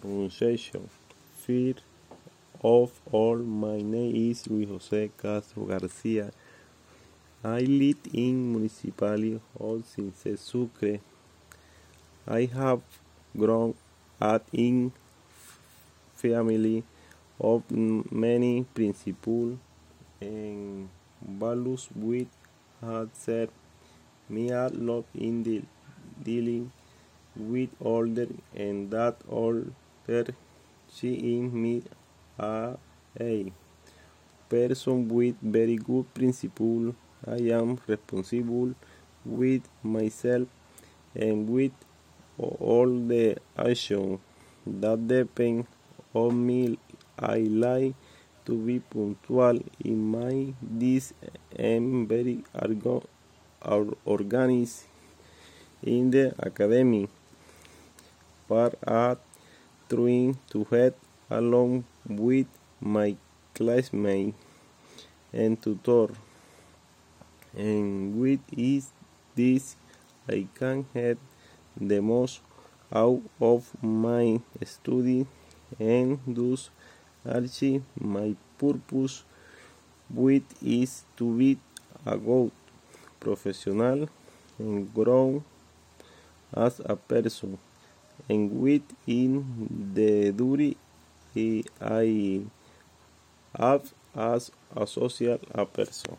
pronunciation. First of all, my name is Luis Jose Castro Garcia. I live in municipality of Sincé Sucre. I have grown up in family of many principles and values which have served me a lot in the dealing with others and that others see in me a, a person with very good principle. I am responsible with myself and with all the action that depend on me. I like to be punctual in my this and very or- organized in the academy but are trying to head along with my classmates and tutor and with is this I can get the most out of my study and thus achieve my purpose which is to be a good professional and grow as a person and within the duty I have as a a person.